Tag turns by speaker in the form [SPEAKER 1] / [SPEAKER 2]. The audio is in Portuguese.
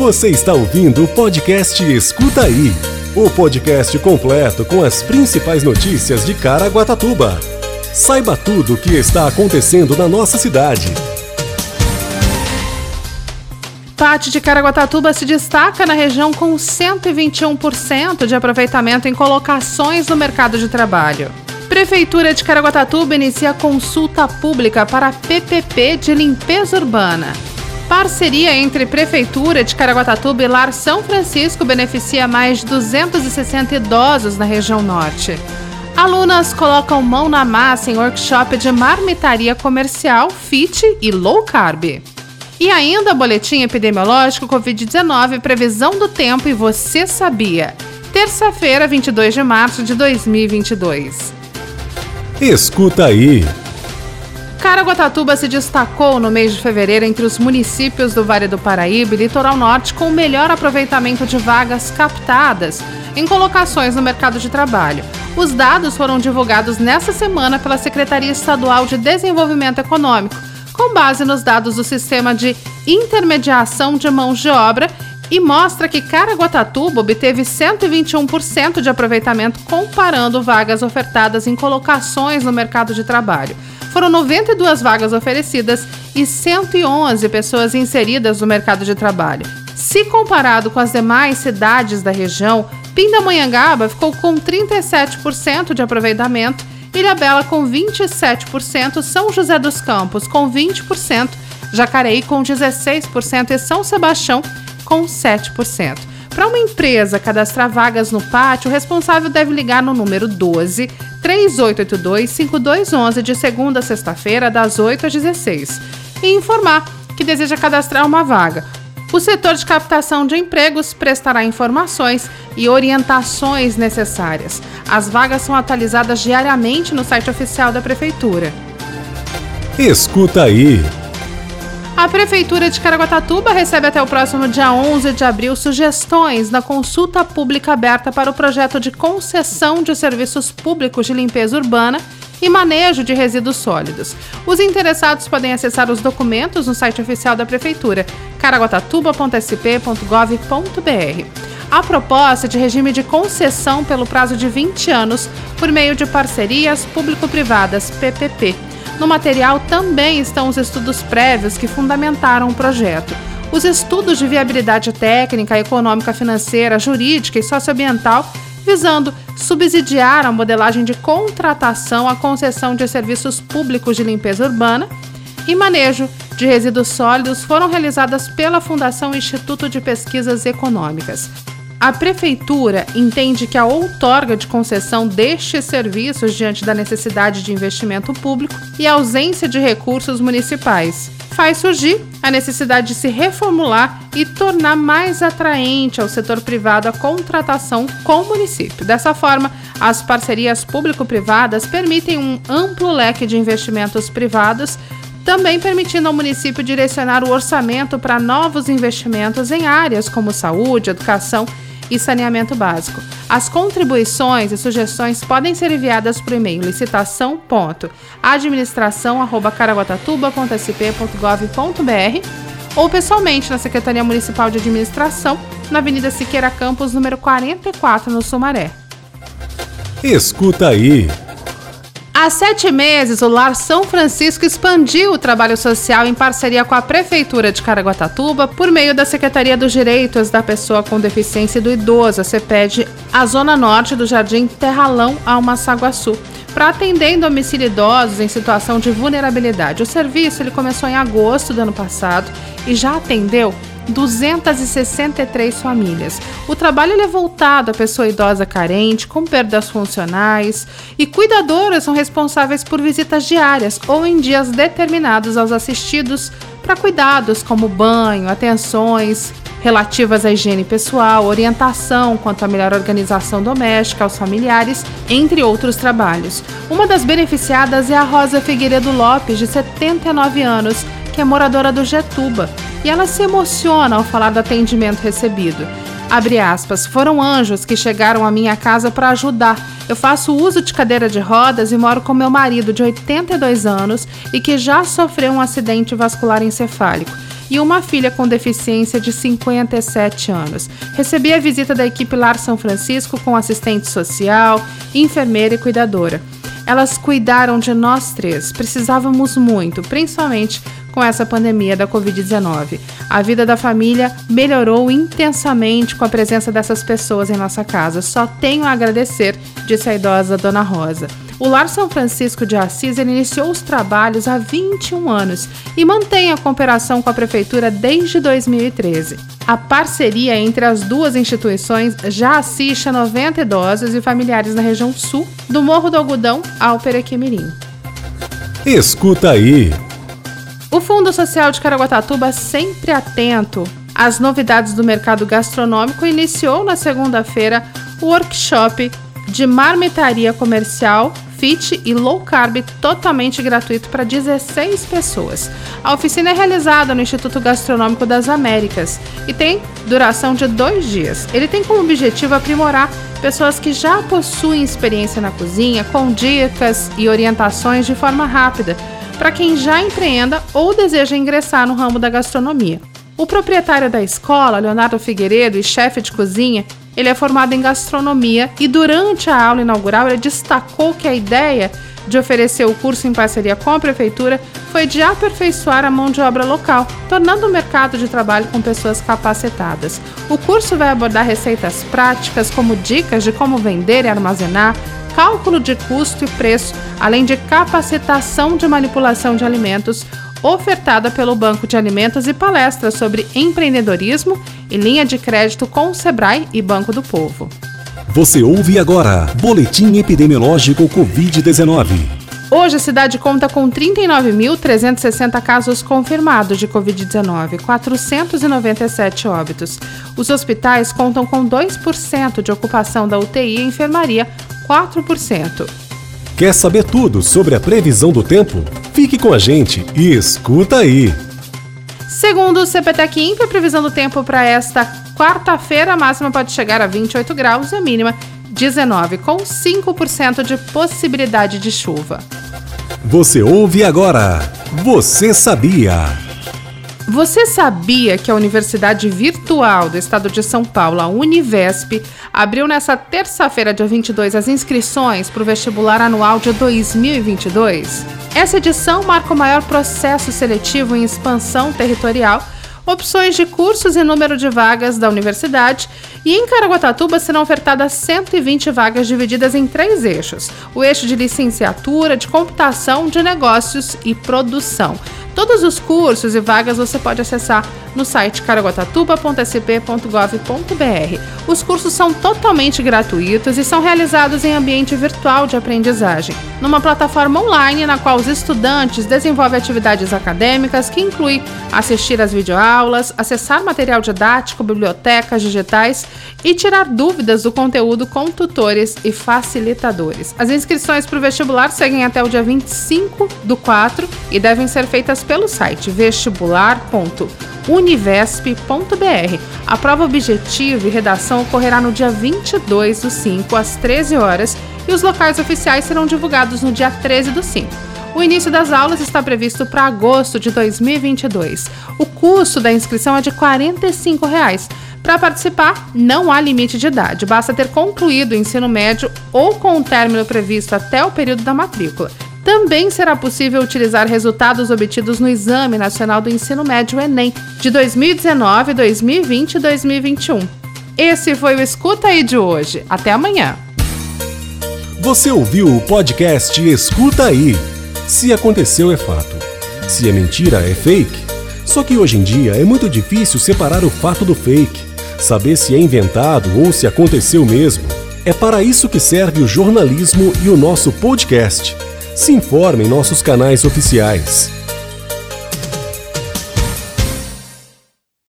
[SPEAKER 1] Você está ouvindo o podcast Escuta Aí o podcast completo com as principais notícias de Caraguatatuba. Saiba tudo o que está acontecendo na nossa cidade.
[SPEAKER 2] Pate de Caraguatatuba se destaca na região com 121% de aproveitamento em colocações no mercado de trabalho. Prefeitura de Caraguatatuba inicia consulta pública para PPP de limpeza urbana. Parceria entre Prefeitura de Caraguatatuba e Lar São Francisco beneficia mais de 260 idosos na região norte. Alunas colocam mão na massa em workshop de marmitaria comercial, fit e low carb. E ainda boletim epidemiológico Covid-19, previsão do tempo e você sabia. Terça-feira, 22 de março de 2022.
[SPEAKER 1] Escuta aí.
[SPEAKER 2] Caraguatatuba se destacou no mês de fevereiro entre os municípios do Vale do Paraíba e Litoral Norte com o melhor aproveitamento de vagas captadas em colocações no mercado de trabalho. Os dados foram divulgados nesta semana pela Secretaria Estadual de Desenvolvimento Econômico, com base nos dados do Sistema de Intermediação de Mãos de Obra e mostra que Caraguatatuba obteve 121% de aproveitamento comparando vagas ofertadas em colocações no mercado de trabalho. Foram 92 vagas oferecidas e 111 pessoas inseridas no mercado de trabalho. Se comparado com as demais cidades da região, Pindamonhangaba ficou com 37% de aproveitamento, Ilhabela com 27%, São José dos Campos com 20%, Jacareí com 16% e São Sebastião com 7%. Para uma empresa cadastrar vagas no pátio, o responsável deve ligar no número 12 3882-5211 de segunda a sexta-feira, das 8 às 16 e informar que deseja cadastrar uma vaga. O setor de captação de empregos prestará informações e orientações necessárias. As vagas são atualizadas diariamente no site oficial da Prefeitura.
[SPEAKER 1] Escuta aí!
[SPEAKER 2] A Prefeitura de Caraguatatuba recebe até o próximo dia 11 de abril sugestões na consulta pública aberta para o projeto de concessão de serviços públicos de limpeza urbana e manejo de resíduos sólidos. Os interessados podem acessar os documentos no site oficial da Prefeitura, caraguatatuba.sp.gov.br. A proposta é de regime de concessão pelo prazo de 20 anos por meio de parcerias público-privadas, PPP no material também estão os estudos prévios que fundamentaram o projeto. Os estudos de viabilidade técnica, econômica, financeira, jurídica e socioambiental visando subsidiar a modelagem de contratação à concessão de serviços públicos de limpeza urbana e manejo de resíduos sólidos foram realizadas pela Fundação Instituto de Pesquisas Econômicas. A Prefeitura entende que a outorga de concessão destes serviços diante da necessidade de investimento público e ausência de recursos municipais faz surgir a necessidade de se reformular e tornar mais atraente ao setor privado a contratação com o município. Dessa forma, as parcerias público-privadas permitem um amplo leque de investimentos privados também permitindo ao município direcionar o orçamento para novos investimentos em áreas como saúde, educação e saneamento básico. As contribuições e sugestões podem ser enviadas por e-mail licitação.administração@caraguatatuba.sp.gov.br ou pessoalmente na Secretaria Municipal de Administração, na Avenida Siqueira Campos, número 44, no Sumaré.
[SPEAKER 1] Escuta aí.
[SPEAKER 2] Há sete meses, o Lar São Francisco expandiu o trabalho social em parceria com a Prefeitura de Caraguatatuba por meio da Secretaria dos Direitos da Pessoa com Deficiência e do Idoso, a CEPED, a zona norte do Jardim Terralão, Almassaguaçu, para atender em domicílio idosos em situação de vulnerabilidade. O serviço ele começou em agosto do ano passado e já atendeu 263 famílias. O trabalho é voltado à pessoa idosa carente, com perdas funcionais, e cuidadoras são responsáveis por visitas diárias ou em dias determinados aos assistidos para cuidados como banho, atenções relativas à higiene pessoal, orientação quanto à melhor organização doméstica aos familiares, entre outros trabalhos. Uma das beneficiadas é a Rosa Figueiredo Lopes, de 79 anos, que é moradora do Getuba e ela se emociona ao falar do atendimento recebido. Abre aspas, foram anjos que chegaram à minha casa para ajudar. Eu faço uso de cadeira de rodas e moro com meu marido de 82 anos e que já sofreu um acidente vascular encefálico. e uma filha com deficiência de 57 anos. Recebi a visita da equipe Lar São Francisco com assistente social, enfermeira e cuidadora. Elas cuidaram de nós três, precisávamos muito, principalmente com essa pandemia da Covid-19. A vida da família melhorou intensamente com a presença dessas pessoas em nossa casa. Só tenho a agradecer, disse a idosa Dona Rosa. O Lar São Francisco de Assis iniciou os trabalhos há 21 anos e mantém a cooperação com a Prefeitura desde 2013. A parceria entre as duas instituições já assiste a 90 idosos e familiares na região sul, do Morro do Algodão ao Perequimirim.
[SPEAKER 1] Escuta aí!
[SPEAKER 2] O Fundo Social de Caraguatatuba, sempre atento às novidades do mercado gastronômico, iniciou na segunda-feira o workshop de marmitaria comercial fit e low carb totalmente gratuito para 16 pessoas. A oficina é realizada no Instituto Gastronômico das Américas e tem duração de dois dias. Ele tem como objetivo aprimorar pessoas que já possuem experiência na cozinha com dicas e orientações de forma rápida para quem já empreenda ou deseja ingressar no ramo da gastronomia. O proprietário da escola, Leonardo Figueiredo, e chefe de cozinha, ele é formado em gastronomia e durante a aula inaugural ele destacou que a ideia de oferecer o curso em parceria com a prefeitura foi de aperfeiçoar a mão de obra local, tornando o mercado de trabalho com pessoas capacitadas. O curso vai abordar receitas práticas, como dicas de como vender e armazenar, cálculo de custo e preço, além de capacitação de manipulação de alimentos, ofertada pelo Banco de Alimentos e palestras sobre empreendedorismo e linha de crédito com o Sebrae e Banco do Povo.
[SPEAKER 1] Você ouve agora Boletim Epidemiológico Covid-19.
[SPEAKER 2] Hoje a cidade conta com 39.360 casos confirmados de Covid-19, 497 óbitos. Os hospitais contam com 2% de ocupação da UTI e enfermaria, 4%.
[SPEAKER 1] Quer saber tudo sobre a previsão do tempo? Fique com a gente e escuta aí.
[SPEAKER 2] Segundo o CPTEC a previsão do tempo para esta quarta-feira, a máxima pode chegar a 28 graus e a mínima 19, com 5% de possibilidade de chuva.
[SPEAKER 1] Você ouve agora. Você sabia?
[SPEAKER 2] Você sabia que a Universidade Virtual do Estado de São Paulo, a Univesp, abriu nesta terça-feira, dia 22, as inscrições para o vestibular anual de 2022? Essa edição marca o maior processo seletivo em expansão territorial opções de cursos e número de vagas da universidade, e em Caraguatatuba serão ofertadas 120 vagas divididas em três eixos: o eixo de licenciatura, de computação, de negócios e produção. Todos os cursos e vagas você pode acessar no site caraguatatuba.sp.gov.br. Os cursos são totalmente gratuitos e são realizados em ambiente virtual de aprendizagem, numa plataforma online na qual os estudantes desenvolvem atividades acadêmicas que incluem assistir às videoaulas, acessar material didático, bibliotecas digitais e tirar dúvidas do conteúdo com tutores e facilitadores. As inscrições para o vestibular seguem até o dia 25 do 4 e devem ser feitas pelo site vestibular.univesp.br. A prova objetiva e redação ocorrerá no dia 22 do 5 às 13 horas e os locais oficiais serão divulgados no dia 13 do 5. O início das aulas está previsto para agosto de 2022. O custo da inscrição é de 45 reais. Para participar, não há limite de idade, basta ter concluído o ensino médio ou com o término previsto até o período da matrícula. Também será possível utilizar resultados obtidos no Exame Nacional do Ensino Médio Enem de 2019, 2020 e 2021. Esse foi o Escuta aí de hoje. Até amanhã.
[SPEAKER 1] Você ouviu o podcast Escuta aí. Se aconteceu é fato. Se é mentira é fake. Só que hoje em dia é muito difícil separar o fato do fake, saber se é inventado ou se aconteceu mesmo. É para isso que serve o jornalismo e o nosso podcast. Se informe em nossos canais oficiais.